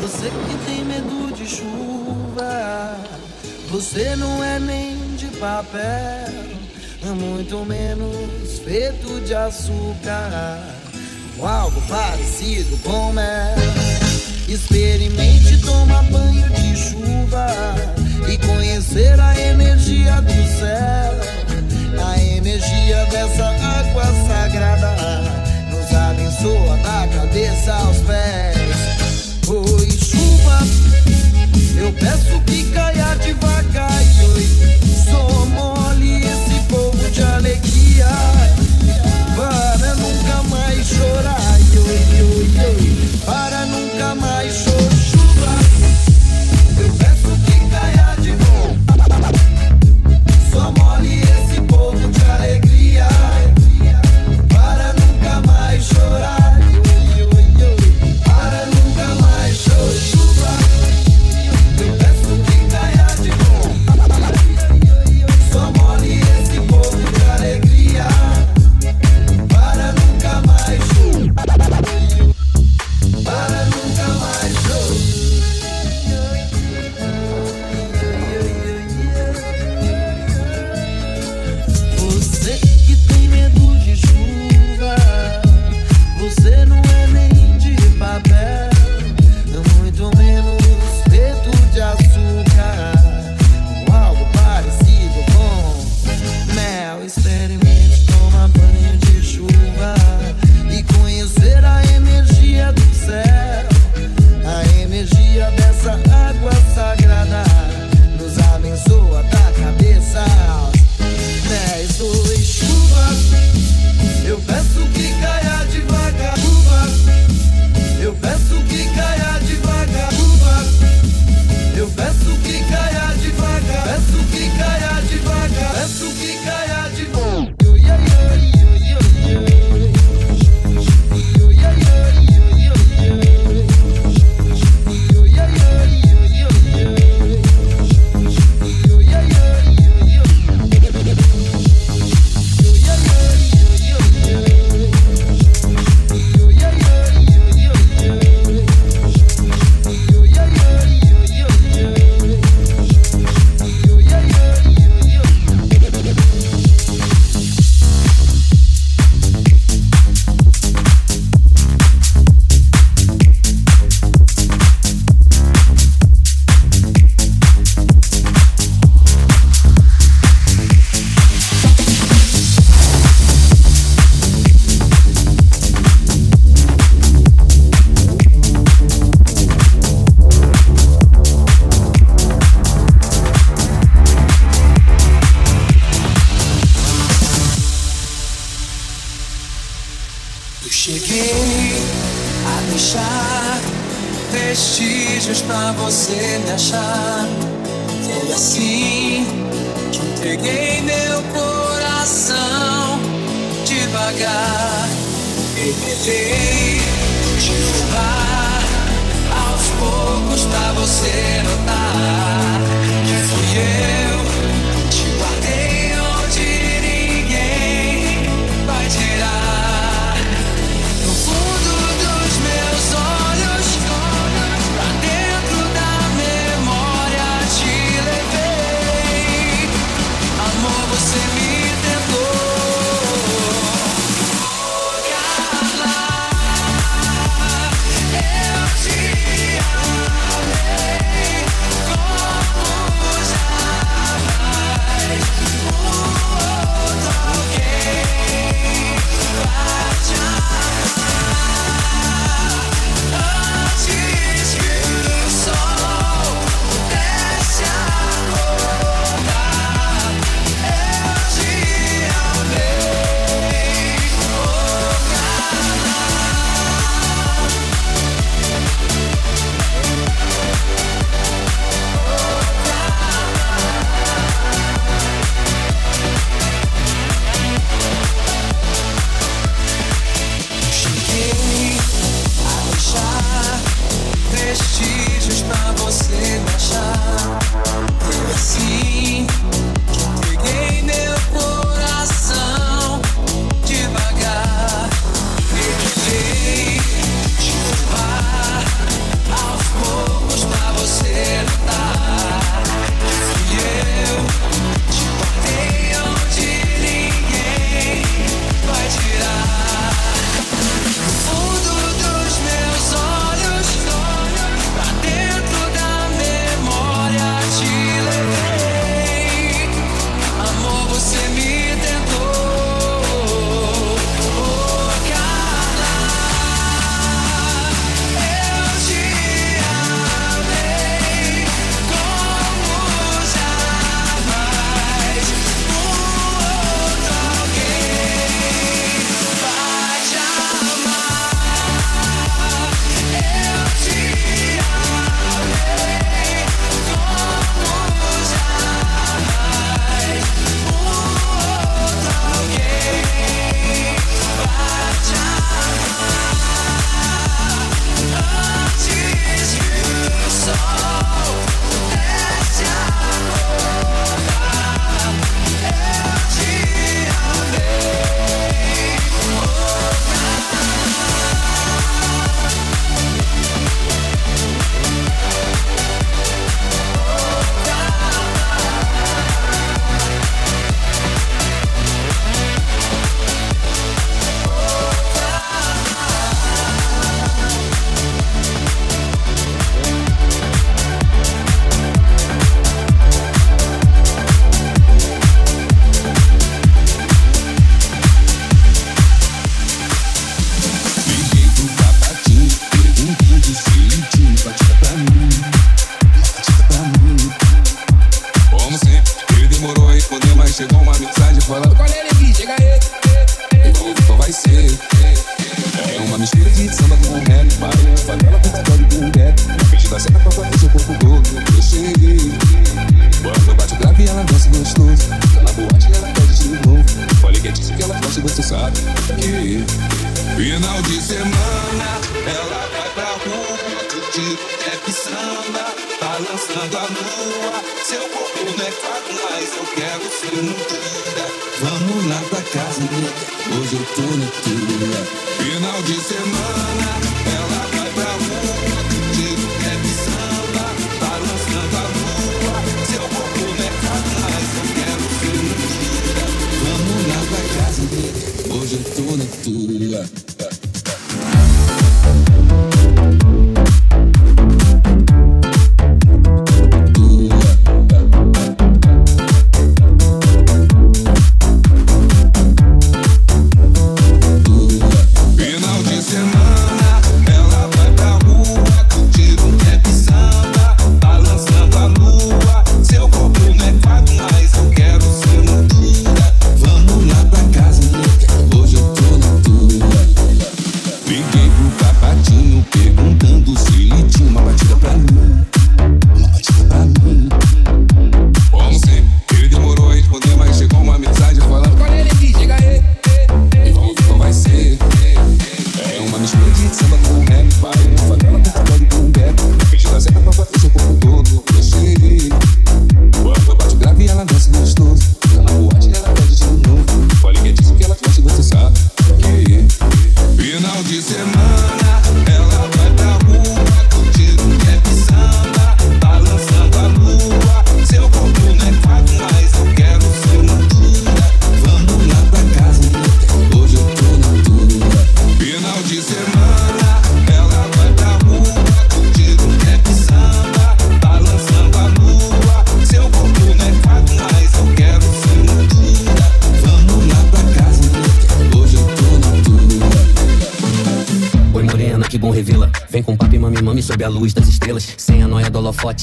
Você que tem medo de chuva, você não é nem de papel, é muito menos feito de açúcar, ou algo parecido com mel. É. Experimente tomar banho de chuva e conhecer a energia do céu, a energia dessa água sagrada. Nos abençoa da cabeça aos pés. Eu peço que caia devagar.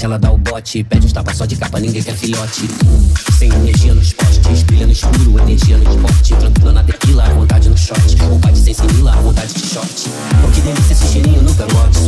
ela dá o bote. Pede um tapa só de capa, ninguém quer filhote. Sem energia nos postes, brilha no escuro, energia no esporte. Tranquila na tequila, vontade no shot. Vontade sem simila, vontade de short, Oh, que delícia esse cheirinho no cangote.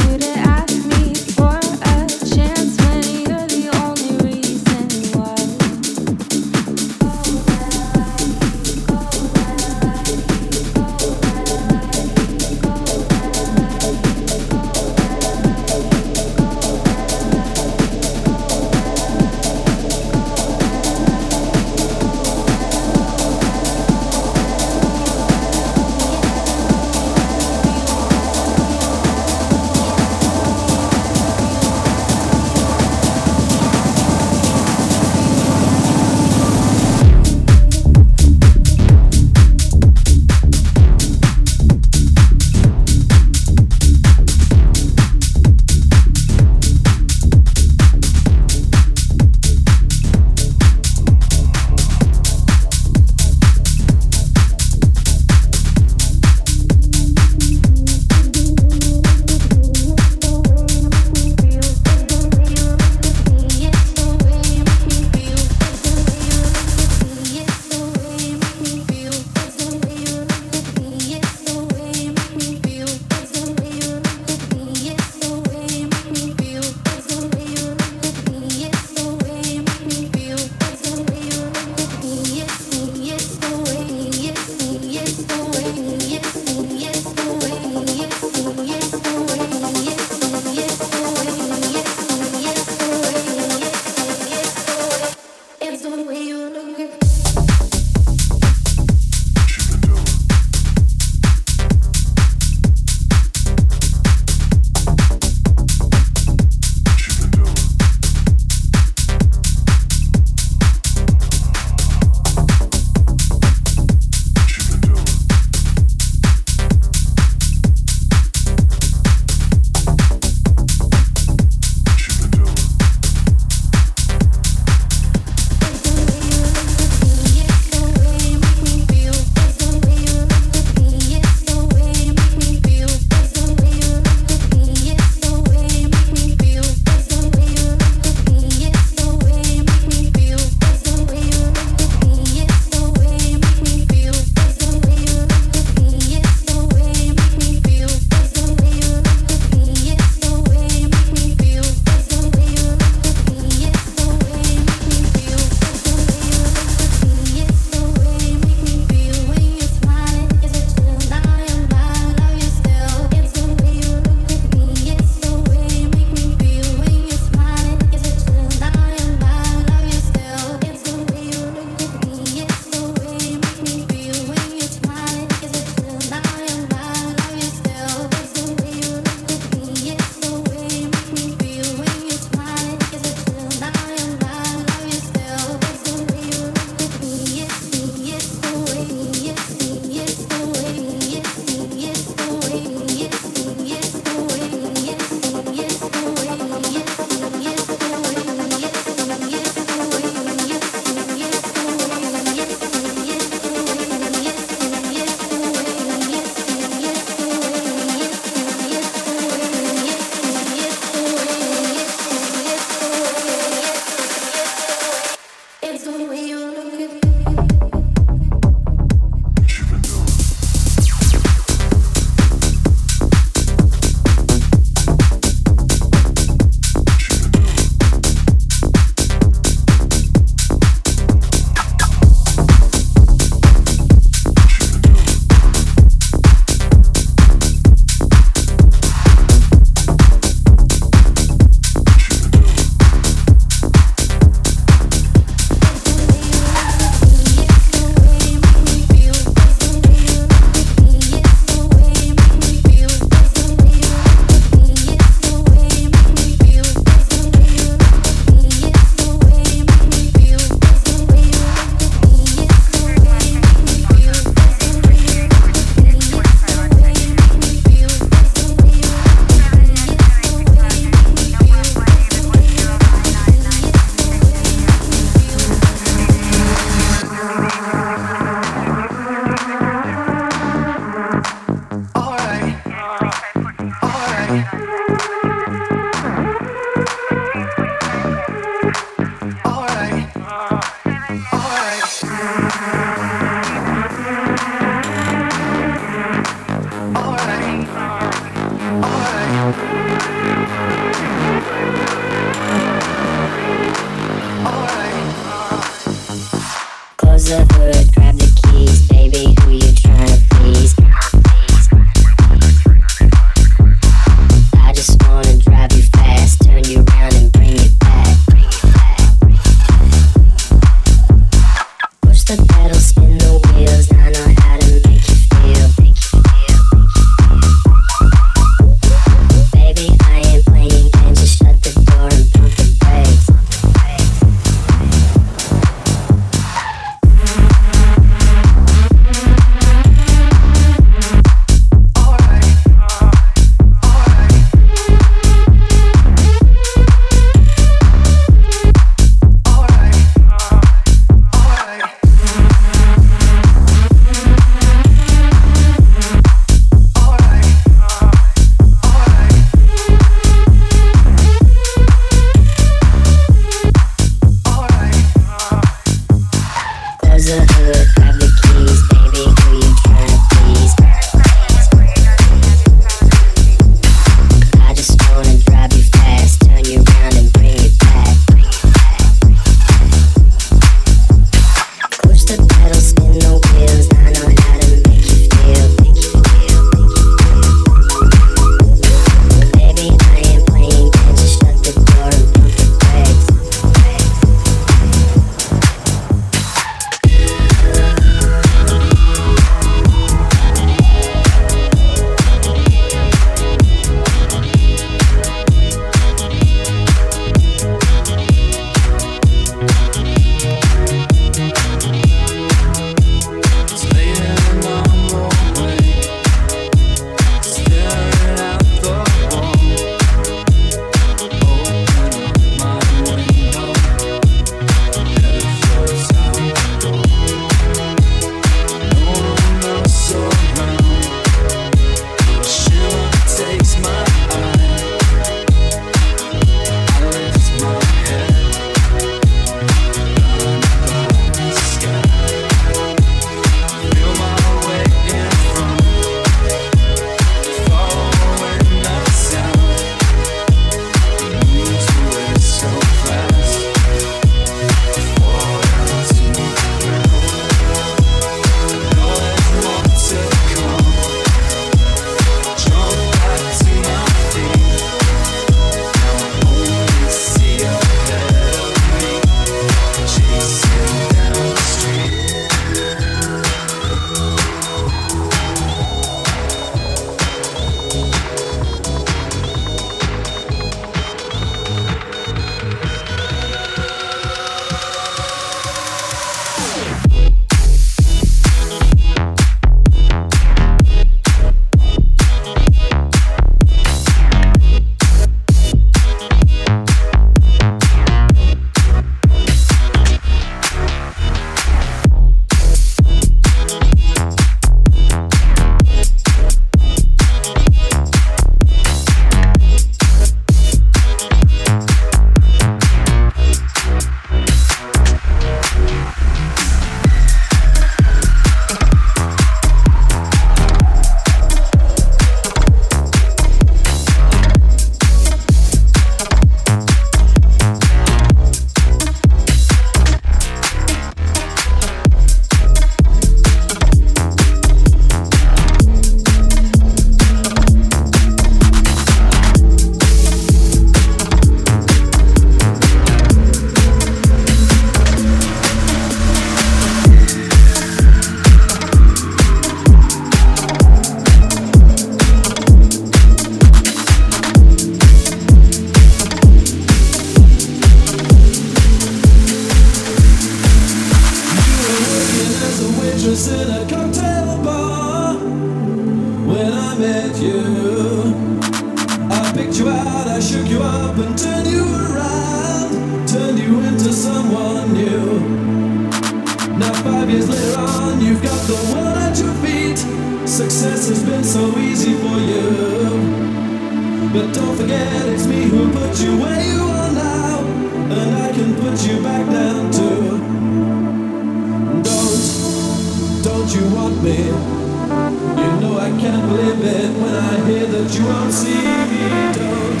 that you want me. You know I can't believe it when I hear that you won't see me. Don't,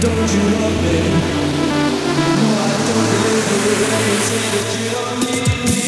don't you want me? No, I don't believe it when you say that you don't need me.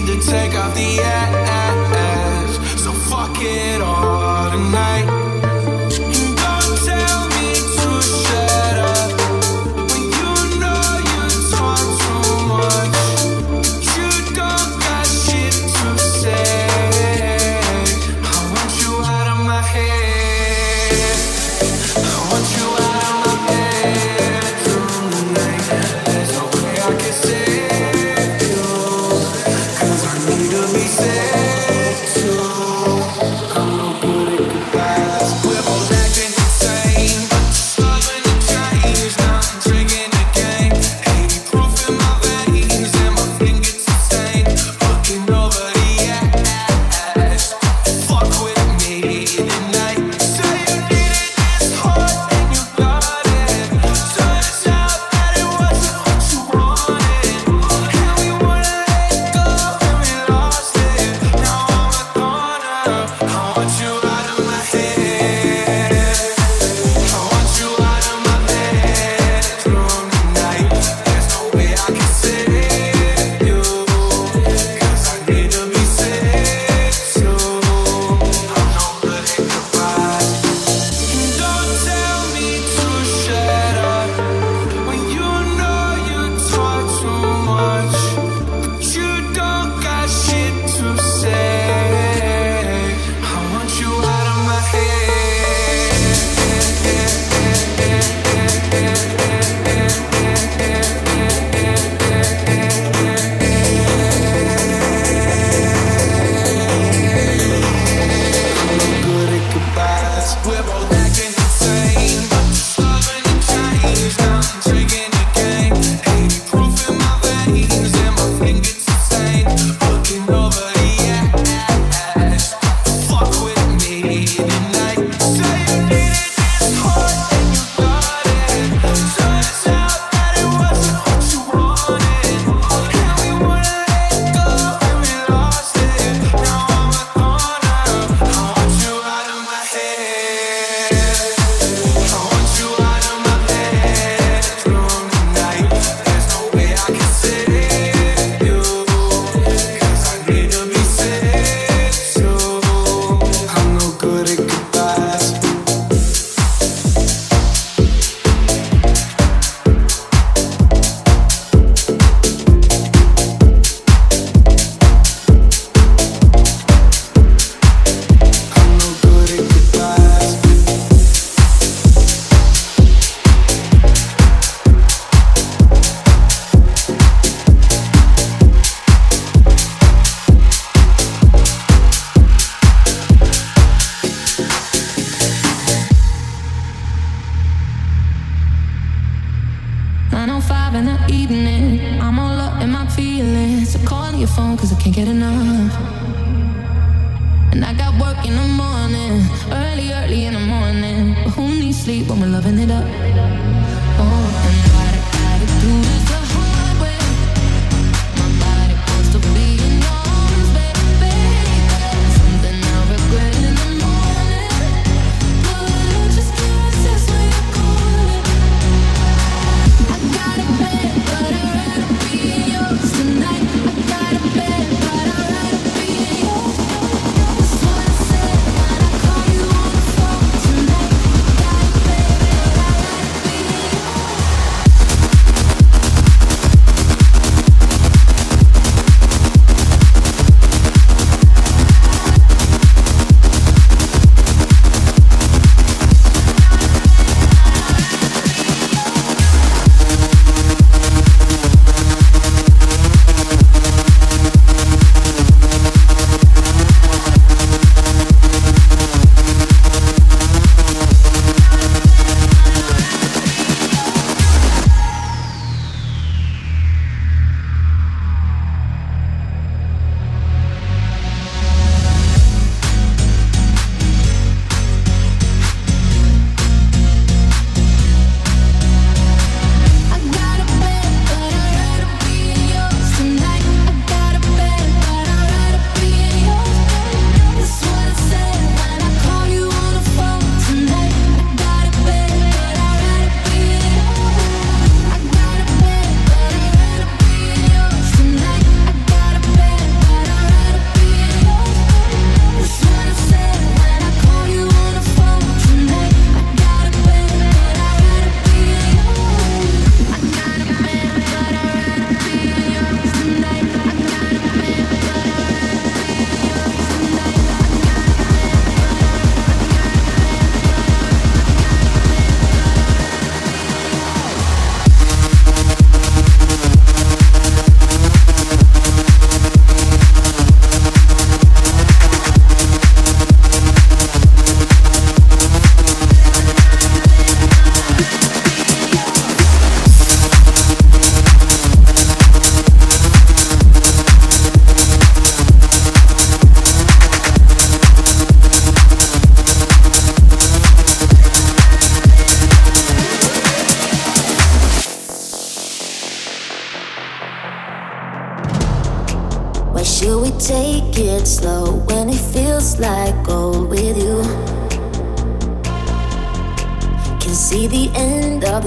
need to take off the ass. So fuck it all tonight.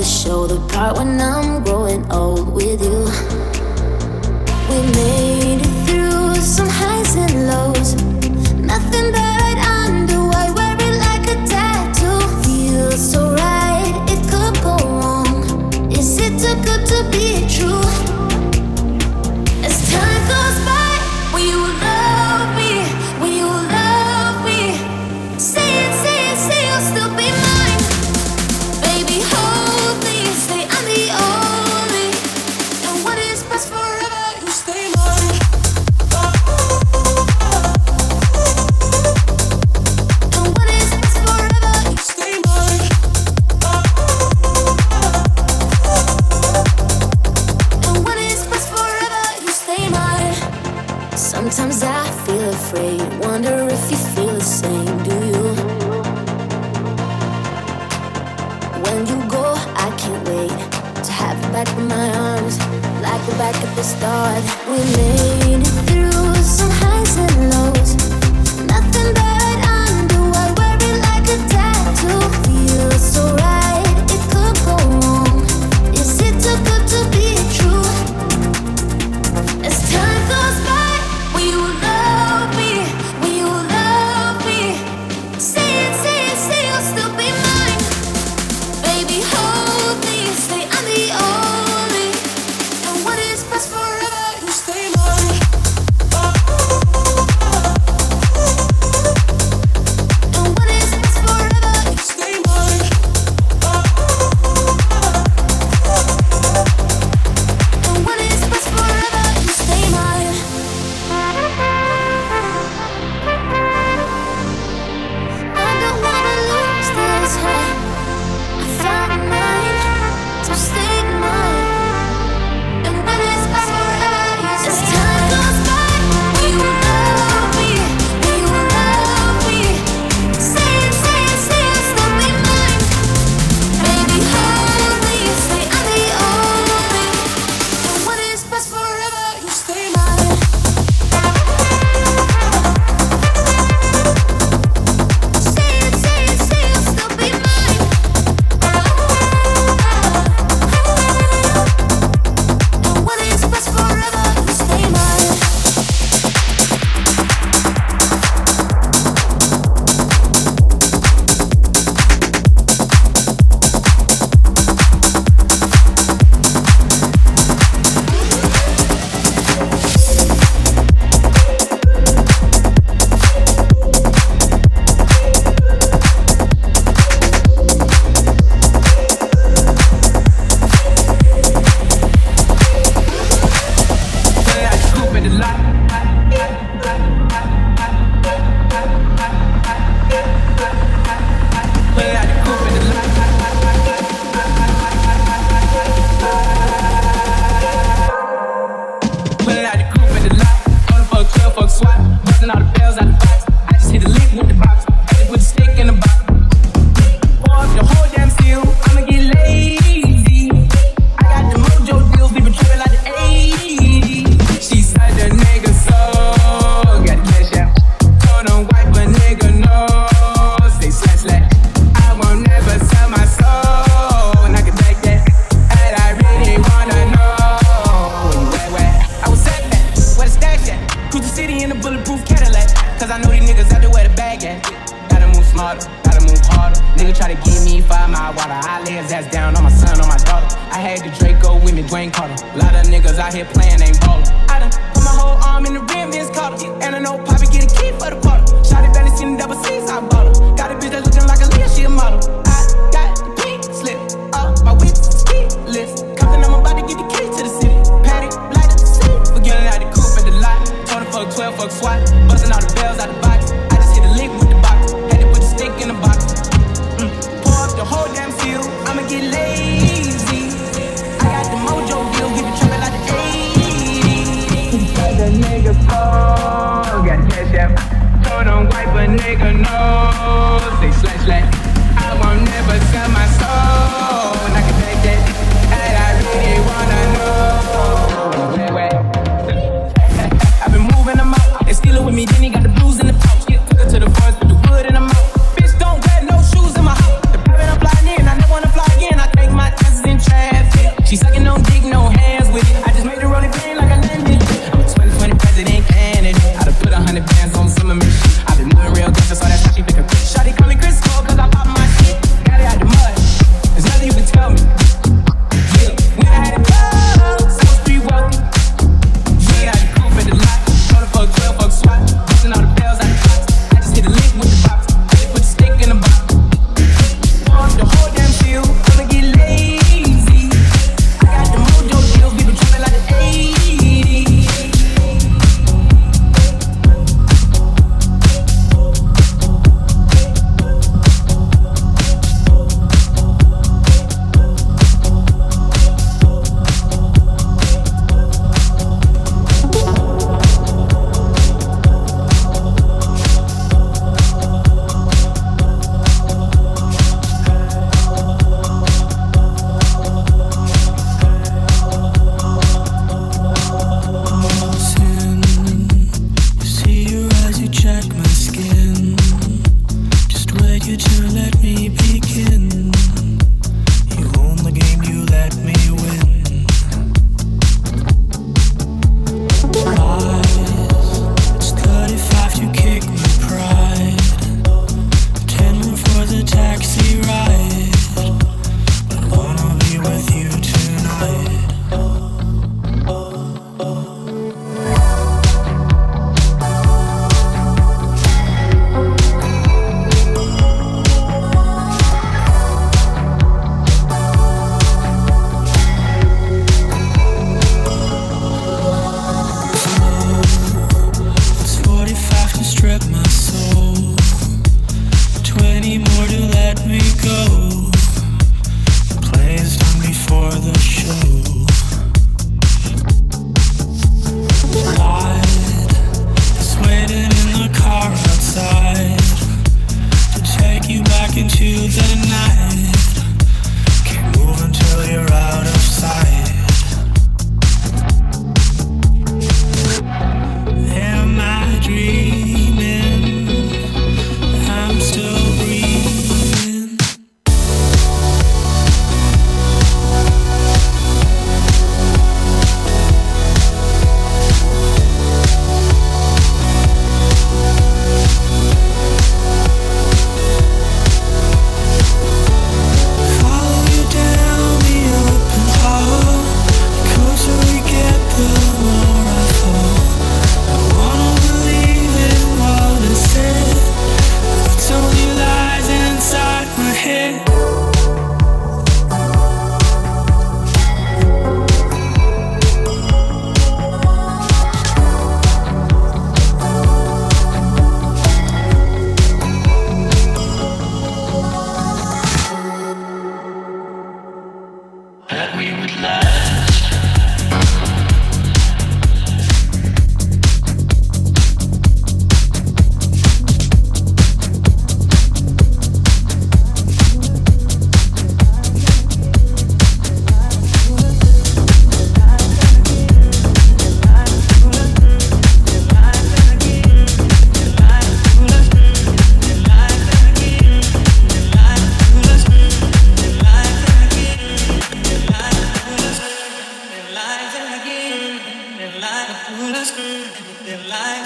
the show, the part when I'm growing old with you.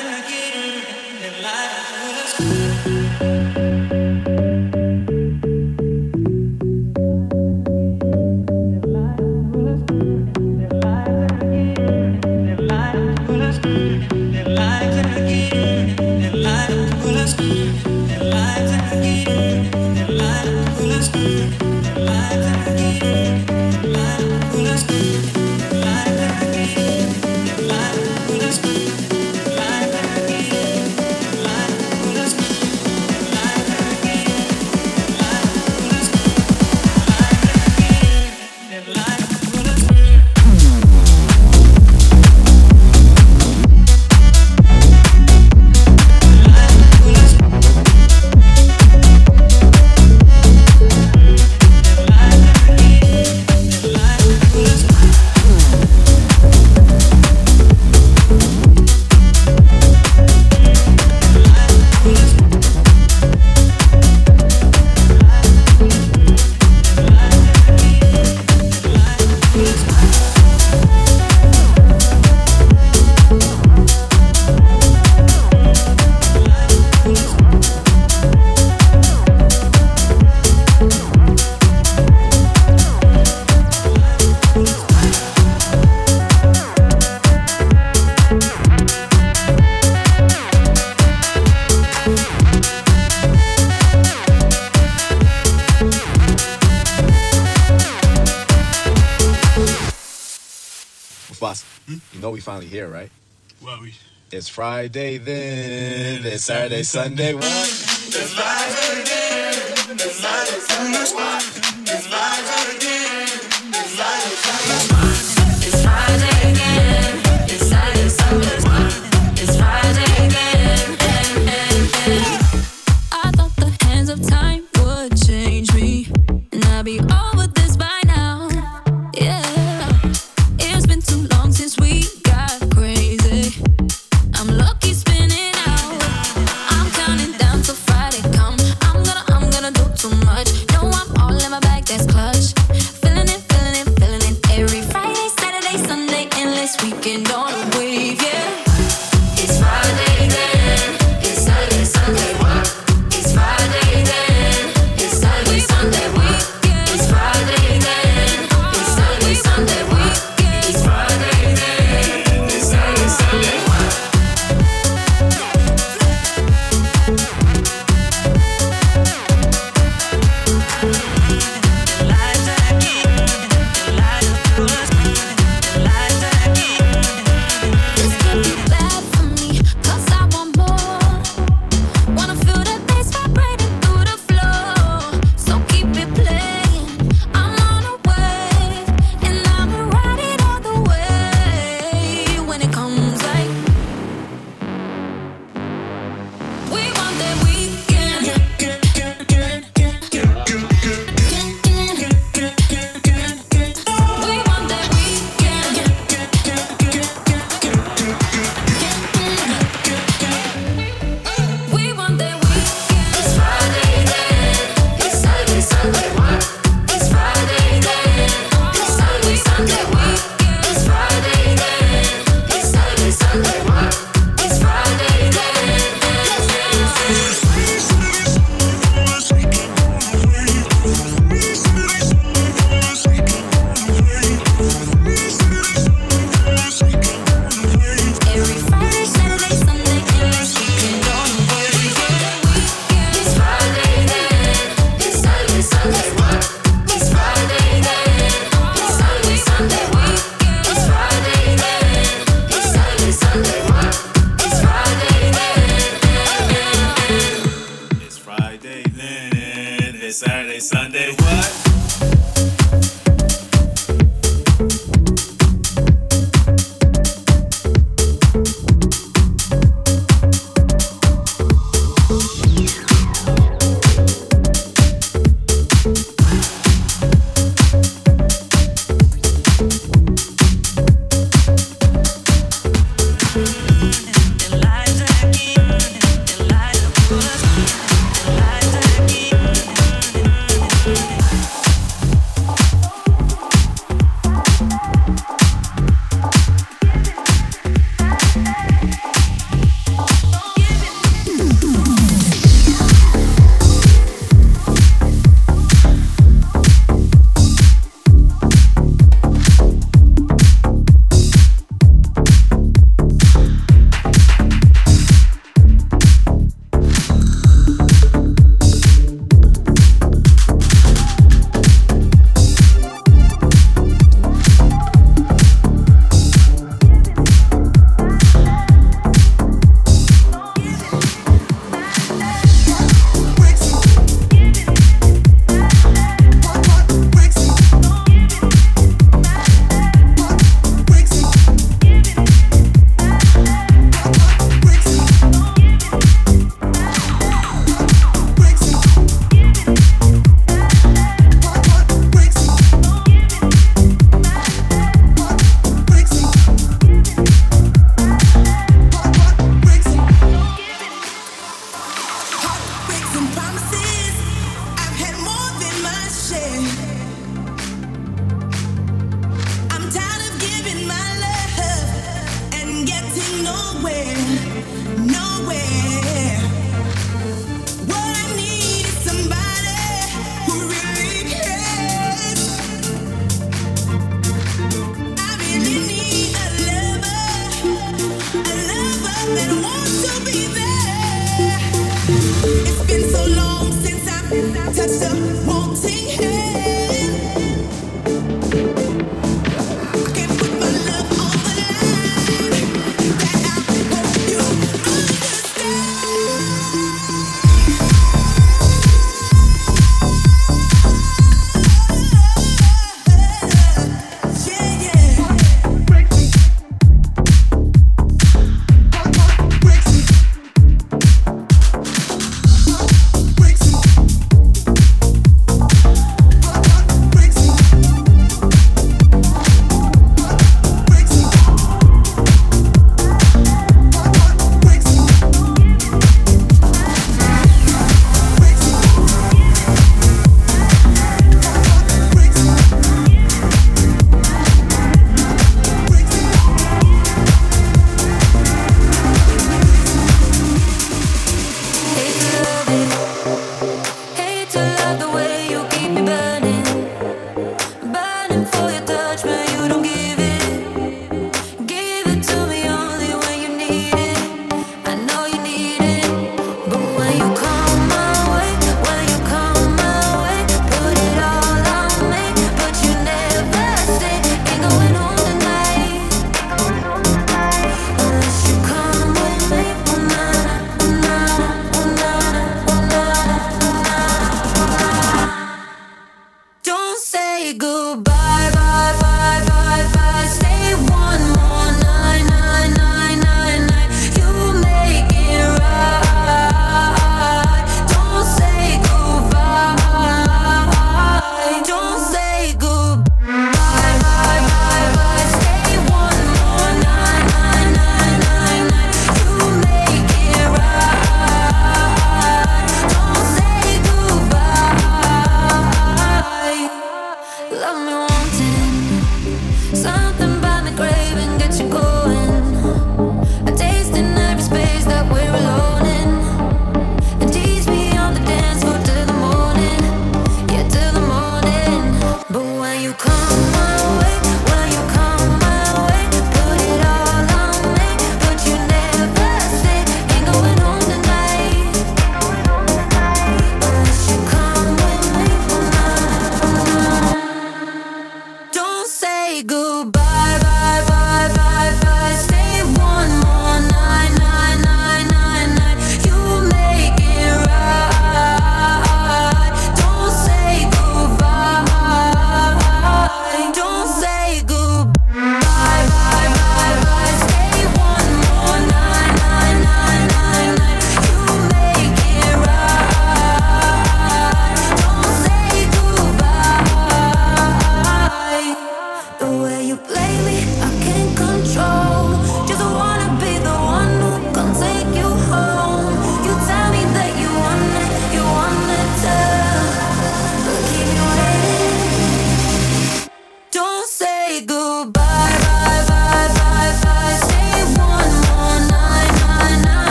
till I get in the. Saturday, then, then Saturday, Sunday, one.